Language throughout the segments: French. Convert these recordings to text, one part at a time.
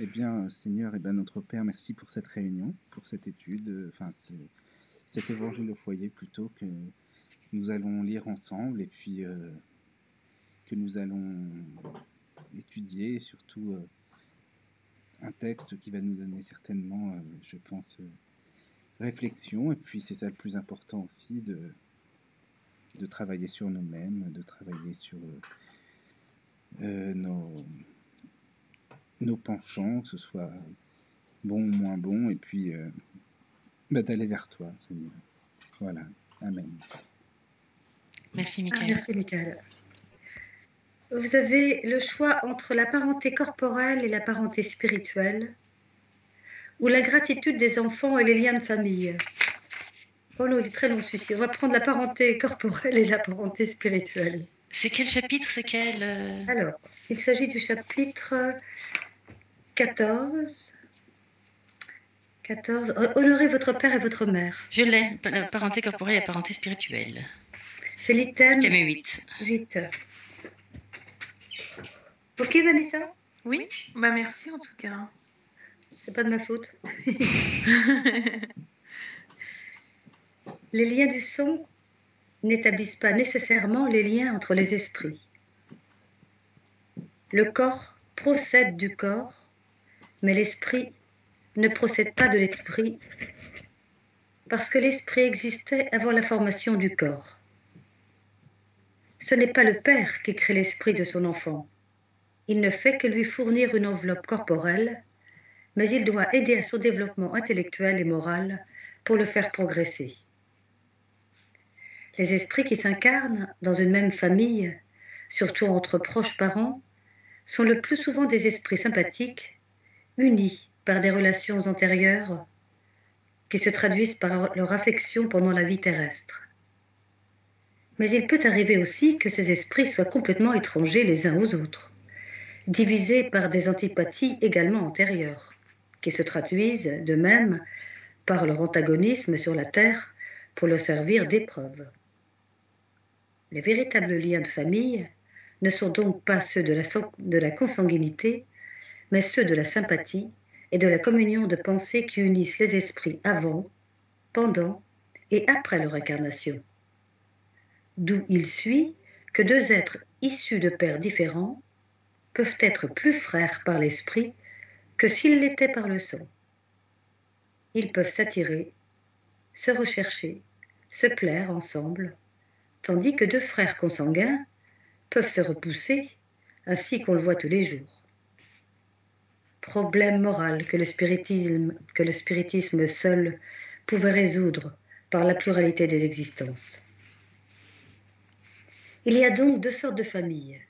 Eh bien, Seigneur, eh bien, notre Père, merci pour cette réunion, pour cette étude, euh, enfin, cet évangile au foyer plutôt que nous allons lire ensemble et puis euh, que nous allons étudier, surtout euh, un texte qui va nous donner certainement, je pense, réflexion. Et puis, c'est ça le plus important aussi, de, de travailler sur nous-mêmes, de travailler sur nos nos penchants, que ce soit bon ou moins bon, et puis euh, bah, d'aller vers toi, Seigneur. Voilà. Amen. Merci, Michael. Ah, merci, Michael. Vous avez le choix entre la parenté corporelle et la parenté spirituelle, ou la gratitude des enfants et les liens de famille. Oh non, il est très long celui-ci. On va prendre la parenté corporelle et la parenté spirituelle. C'est quel chapitre C'est quel euh Alors, il s'agit du chapitre 14. 14. Honorez votre père et votre mère. Je l'ai, la parenté corporelle et la parenté spirituelle. C'est l'item 8. 8. Ok, Vanessa? Oui, bah merci en tout cas. C'est pas de ma faute. les liens du sang n'établissent pas nécessairement les liens entre les esprits. Le corps procède du corps mais l'esprit ne procède pas de l'esprit parce que l'esprit existait avant la formation du corps. Ce n'est pas le père qui crée l'esprit de son enfant. Il ne fait que lui fournir une enveloppe corporelle, mais il doit aider à son développement intellectuel et moral pour le faire progresser. Les esprits qui s'incarnent dans une même famille, surtout entre proches parents, sont le plus souvent des esprits sympathiques unis par des relations antérieures qui se traduisent par leur affection pendant la vie terrestre. Mais il peut arriver aussi que ces esprits soient complètement étrangers les uns aux autres, divisés par des antipathies également antérieures, qui se traduisent de même par leur antagonisme sur la terre pour leur servir d'épreuve. Les véritables liens de famille ne sont donc pas ceux de la, de la consanguinité, mais ceux de la sympathie et de la communion de pensée qui unissent les esprits avant, pendant et après leur incarnation. D'où il suit que deux êtres issus de pères différents peuvent être plus frères par l'esprit que s'ils l'étaient par le sang. Ils peuvent s'attirer, se rechercher, se plaire ensemble, tandis que deux frères consanguins peuvent se repousser, ainsi qu'on le voit tous les jours problème moral que le spiritisme, seul pouvait résoudre par la pluralité des existences. Il y a donc deux sortes de familles.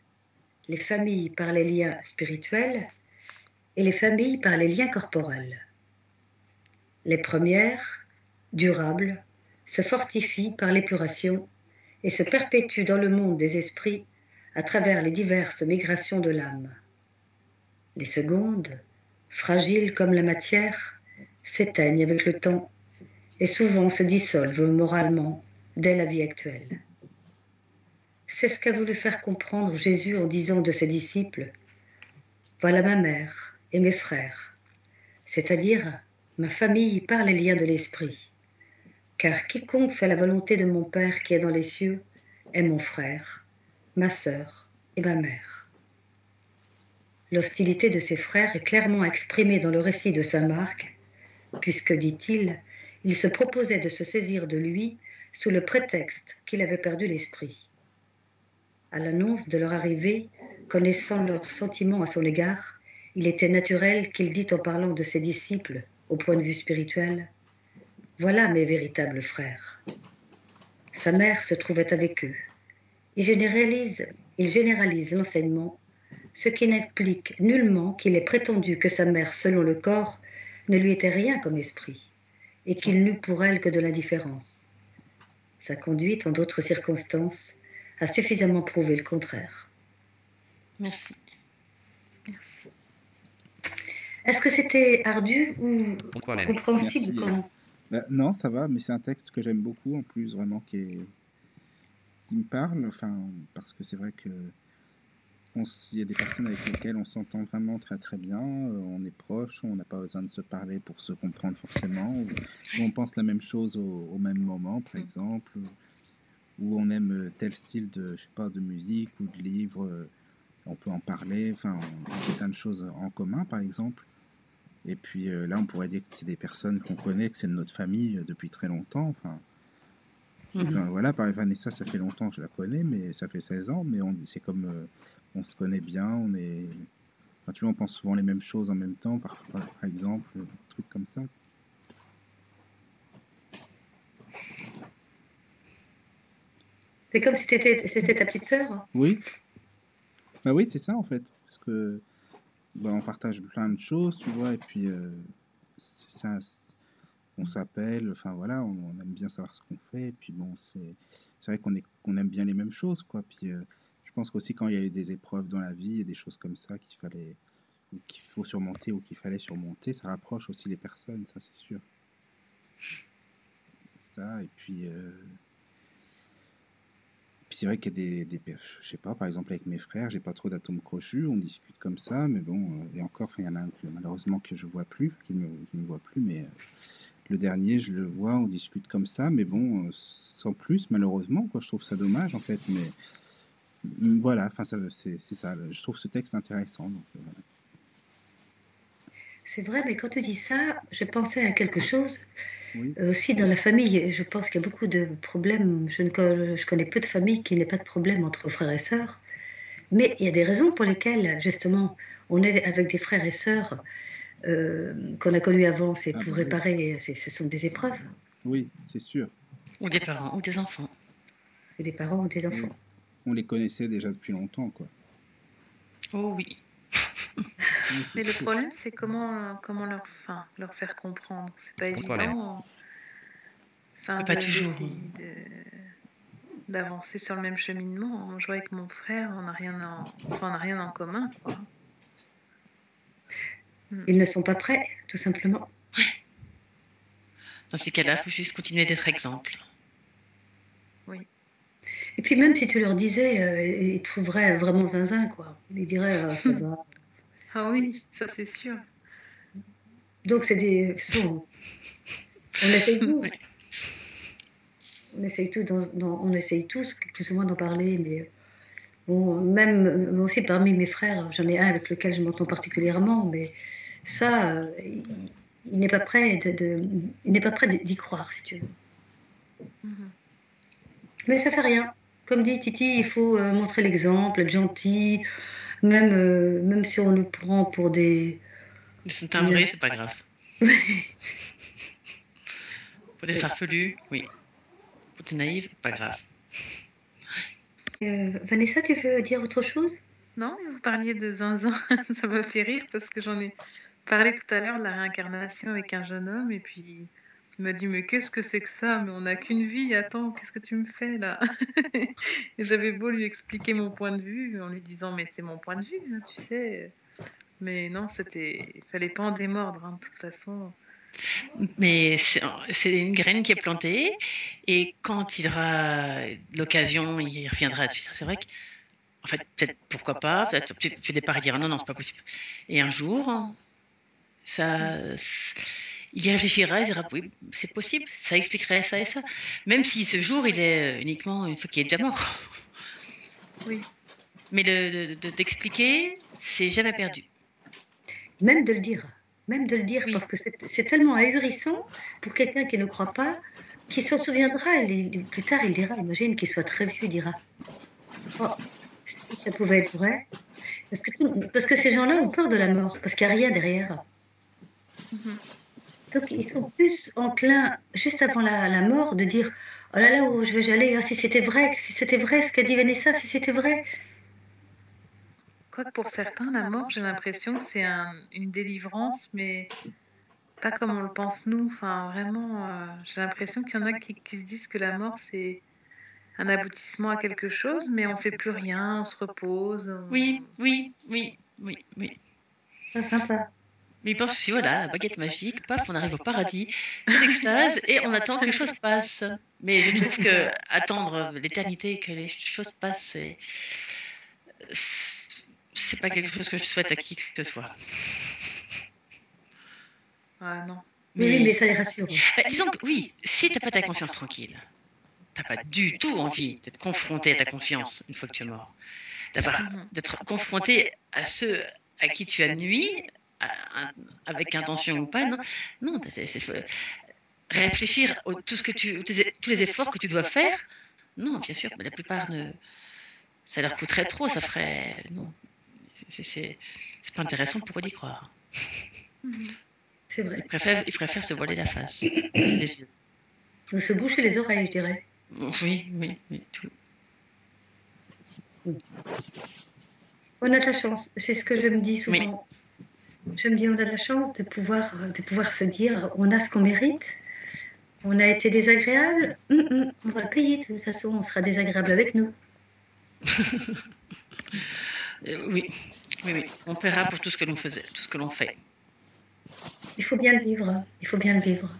Les familles par les liens spirituels et les familles par les liens corporels. Les premières, durables, se fortifient par l'épuration et se perpétuent dans le monde des esprits à travers les diverses migrations de l'âme. Les secondes, fragiles comme la matière, s'éteignent avec le temps et souvent se dissolvent moralement dès la vie actuelle. C'est ce qu'a voulu faire comprendre Jésus en disant de ses disciples Voilà ma mère et mes frères, c'est-à-dire ma famille par les liens de l'esprit. Car quiconque fait la volonté de mon Père qui est dans les cieux est mon frère, ma sœur et ma mère. L'hostilité de ses frères est clairement exprimée dans le récit de Saint Marc, puisque, dit-il, il se proposait de se saisir de lui sous le prétexte qu'il avait perdu l'esprit. À l'annonce de leur arrivée, connaissant leurs sentiments à son égard, il était naturel qu'il dit en parlant de ses disciples au point de vue spirituel Voilà mes véritables frères. Sa mère se trouvait avec eux. Il généralise, il généralise l'enseignement ce qui n'implique nullement qu'il ait prétendu que sa mère, selon le corps, ne lui était rien comme esprit, et qu'il n'eût pour elle que de l'indifférence. Sa conduite, en d'autres circonstances, a suffisamment prouvé le contraire. Merci. Merci. Est-ce que c'était ardu ou compréhensible bah, Non, ça va, mais c'est un texte que j'aime beaucoup en plus, vraiment, qui, est... qui me parle, enfin, parce que c'est vrai que il y a des personnes avec lesquelles on s'entend vraiment très très bien, euh, on est proche, on n'a pas besoin de se parler pour se comprendre forcément, ou, ou on pense la même chose au, au même moment, par Mm. exemple, ou on aime euh, tel style de, je sais pas, de musique ou de livre, euh, on peut en parler, enfin, on fait plein de choses en commun, par exemple. Et puis là, on pourrait dire que c'est des personnes qu'on connaît, que c'est de notre famille depuis très longtemps, enfin. Enfin, voilà, par Vanessa, ça fait longtemps que je la connais, mais ça fait 16 ans, mais on c'est comme euh, on se connaît bien, on est. Enfin, tu vois, on pense souvent les mêmes choses en même temps, parfois, par exemple, euh, des trucs comme ça. C'est comme si c'était ta petite sœur. Oui. Bah oui, c'est ça en fait, parce que bah, on partage plein de choses, tu vois, et puis euh, ça, on s'appelle, enfin voilà, on, on aime bien savoir ce qu'on fait, et puis bon, c'est c'est vrai qu'on est qu'on aime bien les mêmes choses, quoi. Puis euh, je pense qu'aussi quand il y a eu des épreuves dans la vie et des choses comme ça qu'il fallait qu'il faut surmonter ou qu'il fallait surmonter, ça rapproche aussi les personnes, ça c'est sûr. Ça, et puis euh, puis c'est vrai qu'il y a des, des je sais pas, par exemple avec mes frères, j'ai pas trop d'atomes crochus, on discute comme ça, mais bon, euh, et encore, il y en a un que malheureusement que je vois plus, qui me, me voit plus, mais euh, le dernier, je le vois, on discute comme ça, mais bon, sans plus, malheureusement, quoi, je trouve ça dommage en fait, mais voilà, enfin, ça, c'est c'est ça, je trouve ce texte intéressant, donc euh, voilà. C'est vrai, mais quand tu dis ça, j'ai pensé à quelque chose. Oui, Euh, Aussi dans la famille, je pense qu'il y a beaucoup de problèmes. Je, ne co- je connais peu de familles qui n'aient pas de problème entre frères et sœurs. Mais il y a des raisons pour lesquelles, justement, on est avec des frères et sœurs euh, qu'on a connus avant. C'est Ah, pour bah oui. réparer, c'est- ce sont des épreuves. oui, c'est sûr, Ou des parents, ou des enfants. Des parents ou des oui. enfants. On les connaissait déjà depuis longtemps, quoi. Oh oui. Mais le problème, c'est comment, comment leur, enfin, leur faire comprendre. C'est pas évident. Enfin, Pas toujours. d'avancer sur le même cheminement. Je vois avec mon frère, on n'a rien, en... enfin, on n'a rien en commun, quoi. Ils ne sont pas prêts, tout simplement. Dans ces cas-là, il faut juste continuer d'être exemple. Oui. Et puis même si tu leur disais, euh, ils trouveraient vraiment zinzin, quoi. Ils diraient, Ah, ça va. Ah oui, ça c'est sûr. Donc c'est des... On essaye tous. On essaye tous, dans- dans- on essaye tous plus ou moins d'en parler, mais bon, même moi aussi parmi mes frères, j'en ai un avec lequel je m'entends particulièrement, mais ça, euh, il, il n'est pas prêt de, de- il n'est pas prêt d'y croire, si tu veux. Mhm. Mais ça fait rien. Comme dit Titi, il faut euh, montrer l'exemple, être gentil, même, euh, même si on nous prend pour des. C'est un vrai, c'est pas grave. Pour des farfelus, oui. Pour des naïfs, pas grave. Euh, Vanessa, tu veux dire autre chose? Non, vous parliez de zinzin, ça m'a fait rire parce que j'en ai parlé tout à l'heure de la réincarnation avec un jeune homme et puis il m'a dit mais qu'est-ce que c'est que ça? Mais on n'a qu'une vie, attends, qu'est-ce que tu me fais là? J'avais beau lui expliquer mon point de vue en lui disant mais c'est mon point de vue, hein, tu sais. Mais non, c'était, fallait pas en démordre, hein, de toute façon. Mais c'est une graine qui est plantée et quand il aura l'occasion, il reviendra dessus. C'est vrai que, en fait, peut-être pourquoi pas, peut-être tu tu départ et dire non, non, c'est pas possible. Et un jour, ça, il y réfléchira, il dira oui, c'est possible, ça expliquerait ça et ça. Même si ce jour, il est uniquement une fois qu'il est déjà mort. Oui. Mais le- de- d'expliquer, c'est jamais perdu. Même de le dire. Même de le dire, Oui. parce que c'est tellement ahurissant pour quelqu'un qui ne croit pas, qui s'en souviendra. et plus tard, il dira, imagine qu'il soit très vieux, il dira Oh, si ça pouvait être vrai. Parce que, parce que ces gens-là ont peur de la mort, parce qu'il n'y a rien derrière. Mhm. Donc ils sont plus enclins, juste avant la, la mort, de dire Oh là là, où je vais aller, ah, si c'était vrai, si c'était vrai ce qu'a dit Vanessa, si c'était vrai. Quoique pour certains, la mort, j'ai l'impression que c'est un- une délivrance, mais pas comme on le pense nous. Enfin, vraiment, euh, j'ai l'impression qu'il y en a qui, qui se disent que la mort, c'est un aboutissement à quelque chose, mais on fait plus rien, on se repose. on- Oui, oui, oui, oui, oui. Ah, sympa. Mais il pense aussi, voilà, la baguette magique, paf, on arrive au paradis, c'est l'extase et on attend que les choses passent. Mais je trouve que attendre l'éternité que les choses passent, c'est- c'est- pas quelque chose que je souhaite à qui que ce soit. Ah non. Oui, oui, mais ça les rassure. Bah, disons que oui, si t'as pas ta conscience tranquille, t'as pas du tout envie d'être confronté à ta conscience une fois que tu es mort, d'avoir d'être confronté à ceux à qui tu as nui, à- à- avec intention ou pas, non, non, c'est- réfléchir à tout ce que tu, tous les- efforts que tu dois faire, non, bien sûr, mais la plupart ne, ça leur coûterait trop, ça ferait, non, C'est- c'est c'est- c'est pas intéressant pour eux d'y croire. Mhm. C'est vrai. Ils préfèrent, ils préfèrent se voiler la face, les yeux. Ou se boucher les oreilles, je dirais. Oui, oui, oui, tout. On a de la chance, c'est ce que je me dis souvent. Me dis, on a de la chance de pouvoir, de pouvoir se dire, on a ce qu'on mérite. On a été désagréable, hum, hum, on va le payer de toute façon, on sera désagréable avec nous. Euh, oui, oui, oui. On paiera pour tout ce que l'on faisait, tout ce que l'on fait. Il faut bien le vivre, il faut bien le vivre.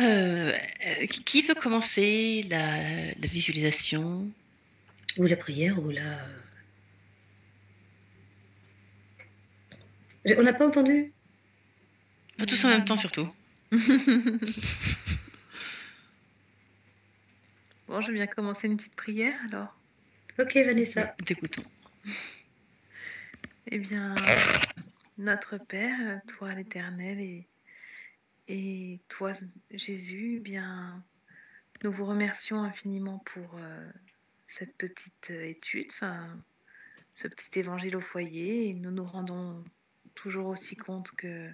Euh, euh, qui- qui veut commencer la, la visualisation? Ou la prière, ou la... On n'a pas entendu Pas tous en même temps surtout. Bon, je vais bien commencer une petite prière alors. Ok, Vanessa. T'écoutons. Eh bien, notre Père, toi l'Éternel et, et toi Jésus, eh bien, nous vous remercions infiniment pour euh, cette petite euh, étude, enfin, ce petit évangile au foyer, et nous nous rendons toujours aussi compte que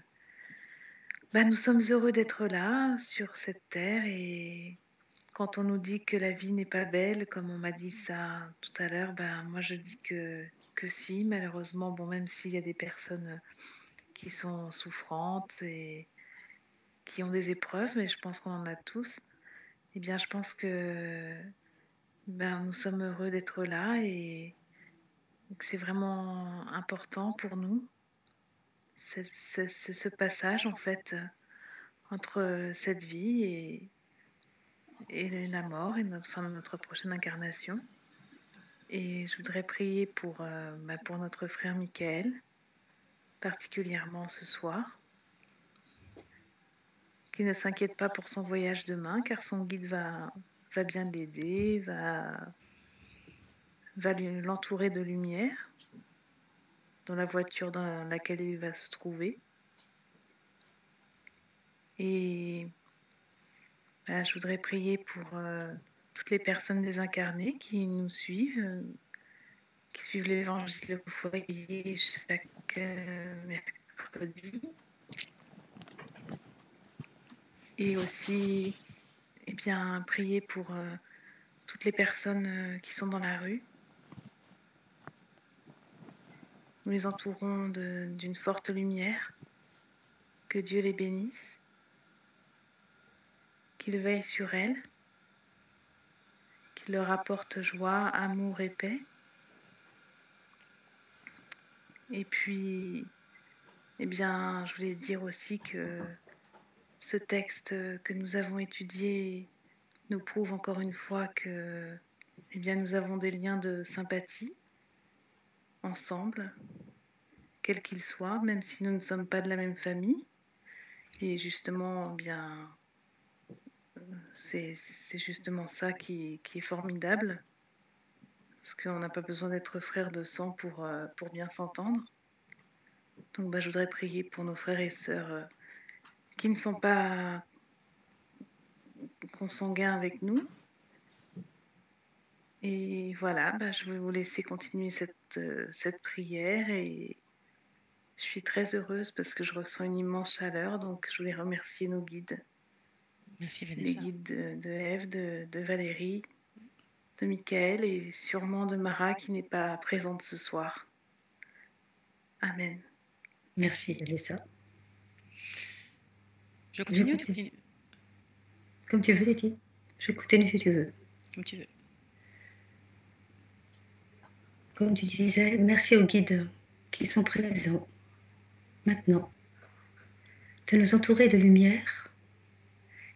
bah, nous sommes heureux d'être là sur cette terre et quand on nous dit que la vie n'est pas belle, comme on m'a dit ça tout à l'heure, ben moi je dis que que si, malheureusement, bon même s'il y a des personnes qui sont souffrantes et qui ont des épreuves, mais je pense qu'on en a tous. Eh bien, je pense que ben nous sommes heureux d'être là et que c'est vraiment important pour nous. C'est ce passage en fait entre cette vie et, la mort et notre, enfin, notre prochaine incarnation. Et je voudrais prier pour, euh, bah, pour notre frère Michael, particulièrement ce soir, qui ne s'inquiète pas pour son voyage demain, car son guide va, va bien l'aider, va, va l'entourer de lumière dans la voiture dans laquelle il va se trouver. Et bah, je voudrais prier pour euh, toutes les personnes désincarnées qui nous suivent, euh, qui suivent l'évangile au foyer chaque euh, mercredi. Et aussi, eh bien, prier pour toutes les personnes qui sont dans la rue. Nous les entourons d'une forte lumière. Que Dieu les bénisse. Qu'il veille sur elles. Qu'il leur apporte joie, amour et paix. Et puis, eh bien, je voulais dire aussi que ce texte que nous avons étudié nous prouve encore une fois que eh bien, nous avons des liens de sympathie ensemble, quels qu'ils soient, même si nous ne sommes pas de la même famille. Et justement, bien, c'est justement ça qui, est formidable, parce qu'on n'a pas besoin d'être frères de sang pour, euh, pour bien s'entendre. Donc, bah, je voudrais prier pour nos frères et sœurs euh, qui ne sont pas consanguins avec nous. Et voilà, bah, je vais vous laisser continuer cette, euh, cette prière et je suis très heureuse parce que je ressens une immense chaleur, donc je voulais remercier nos guides, Merci les Vanessa. guides de, de Eve, de, de Valérie, de Michael et sûrement de Mara qui n'est pas présente ce soir. Amen. Merci, Vanessa. Je continue continue. ou tu- Comme tu veux, Titi. Je continue si tu veux. comme tu veux. Comme tu disais, merci aux guides qui sont présents maintenant, de nous entourer de lumière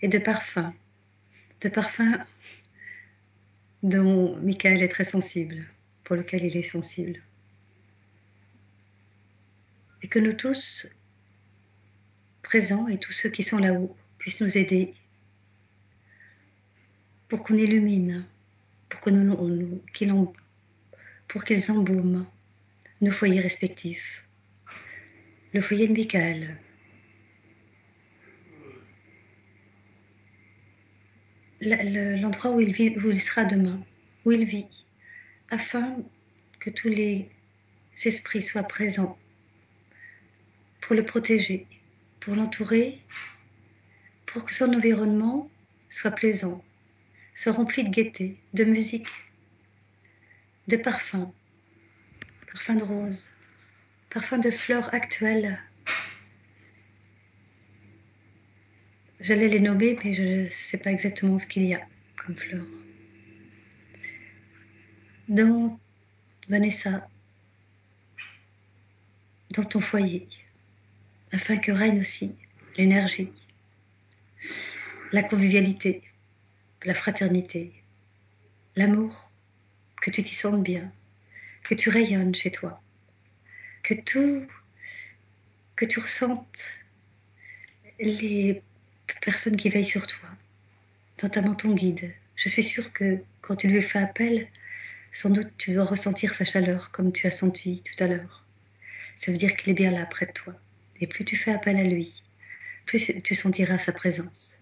et de parfums, de parfums dont Michael est très sensible, pour lequel il est sensible. et que nous tous, présents et tous ceux qui sont là-haut, puissent nous aider pour qu'on illumine, pour que nous, en- pour qu'ils embaument nos foyers respectifs. Le foyer de Michael, l'endroit où il vit, où il sera demain, où il vit, afin que tous les esprits soient présents pour le protéger, pour l'entourer, pour que son environnement soit plaisant, soit rempli de gaieté, de musique, de parfums, parfums de roses, parfums de fleurs actuelles. J'allais les nommer, mais je ne sais pas exactement ce qu'il y a comme fleurs. Dans Vanessa, dans ton foyer, afin que règne aussi l'énergie, la convivialité, la fraternité, l'amour, que tu t'y sentes bien, que tu rayonnes chez toi, que tout, que tu ressentes les personnes qui veillent sur toi, notamment ton guide. Je suis sûre que quand tu lui fais appel, sans doute tu dois ressentir sa chaleur comme tu as senti tout à l'heure. Ça veut dire qu'il est bien là près de toi. Et plus tu fais appel à lui, plus tu sentiras sa présence.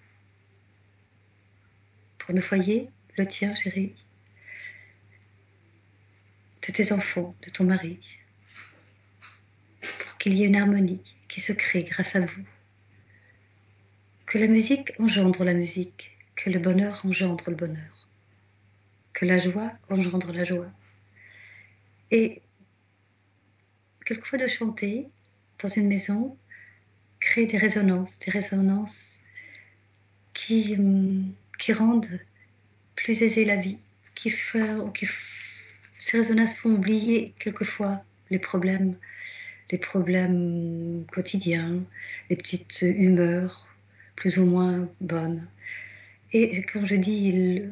Pour le foyer, le tien, chérie, de tes enfants, de ton mari, pour qu'il y ait une harmonie qui se crée grâce à vous. Que la musique engendre la musique, que le bonheur engendre le bonheur, que la joie engendre la joie. Et quelquefois de chanter dans une maison crée des résonances, des résonances qui, hum, rendent plus aisée la vie, qui, font, qui ces résonances font oublier quelquefois les problèmes, les problèmes quotidiens, les petites humeurs plus ou moins bonnes. Et quand je dis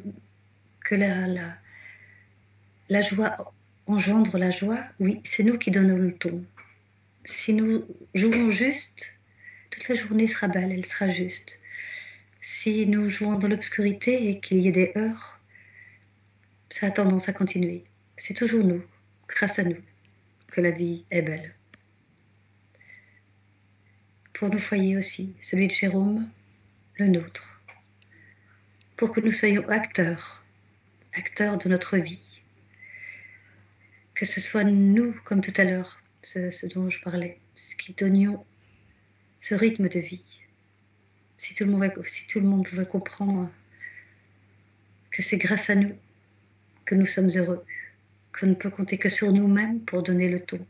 que la, la, la joie engendre la joie, oui, c'est nous qui donnons le ton. Si nous jouons juste, toute la journée sera belle, elle sera juste. Si nous jouons dans l'obscurité et qu'il y ait des heurts, ça a tendance à continuer. C'est toujours nous, grâce à nous, que la vie est belle. Pour nos foyers aussi, celui de Jérôme, le nôtre. Pour que nous soyons acteurs, acteurs de notre vie. Que ce soit nous, comme tout à l'heure, ce, dont je parlais, ce qui donnions ce rythme de vie. Si tout le monde pouvait comprendre que c'est grâce à nous que nous sommes heureux, qu'on ne peut compter que sur nous-mêmes pour donner le ton.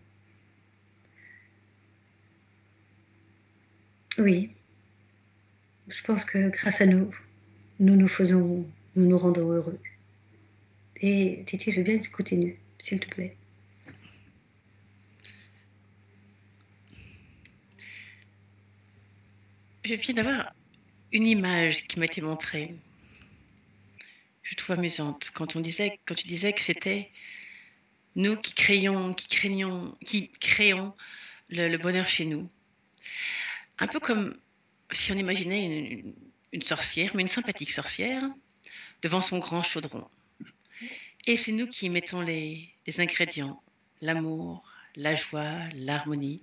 Oui, je pense que grâce à nous, nous nous faisons, nous nous rendons heureux. Et Titi, je veux bien que tu continues, s'il te plaît. Je viens d'avoir une image qui m'a été montrée. que Je trouve amusante quand tu disais que c'était nous qui créions, qui qui créons le, bonheur chez nous. Un peu comme si on imaginait une, sorcière, mais une sympathique sorcière, devant son grand chaudron. Et c'est nous qui mettons les, ingrédients, l'amour, la joie, l'harmonie.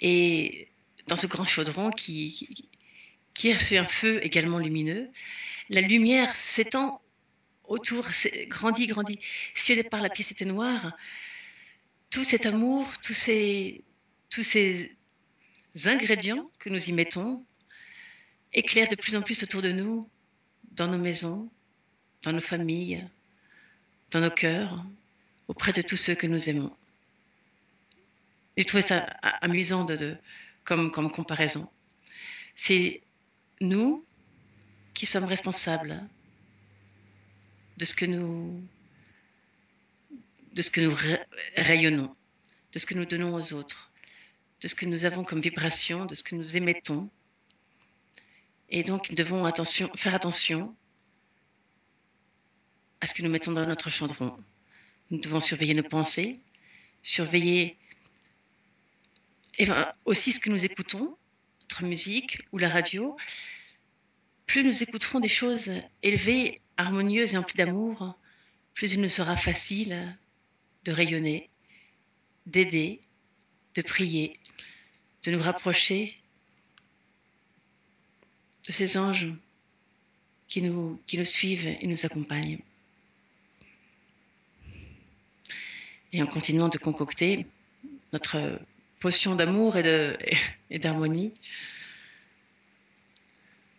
Et dans ce grand chaudron qui, qui, qui un feu également lumineux, la lumière s'étend autour, grandit, grandit. Si au départ la pièce était noire, tout cet amour, tous ces, tous ces ingrédients que nous y mettons éclairent de plus en plus autour de nous, dans nos maisons, dans nos familles, dans nos cœurs, auprès de tous ceux que nous aimons. J'ai trouvé ça amusant de, de- comme, comme comparaison. C'est nous qui sommes responsables de ce que nous, de ce que nous ra- rayonnons, de ce que nous donnons aux autres, de ce que nous avons comme vibration, de ce que nous émettons. Et donc, nous devons faire attention à ce que nous mettons dans notre chandron. Nous devons surveiller nos pensées, surveiller et ben, aussi ce que nous écoutons, notre musique ou la radio, plus nous écouterons des choses élevées, harmonieuses et emplies d'amour, plus il nous sera facile de rayonner, d'aider, de prier, de nous rapprocher de ces anges qui nous, qui nous suivent et nous accompagnent. Et en continuant de concocter notre potion d'amour et d'harmonie,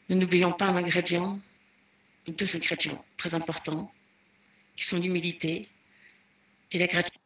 nous n'oublions pas un ingrédient, deux ingrédients très importants, qui sont l'humilité et la gratitude.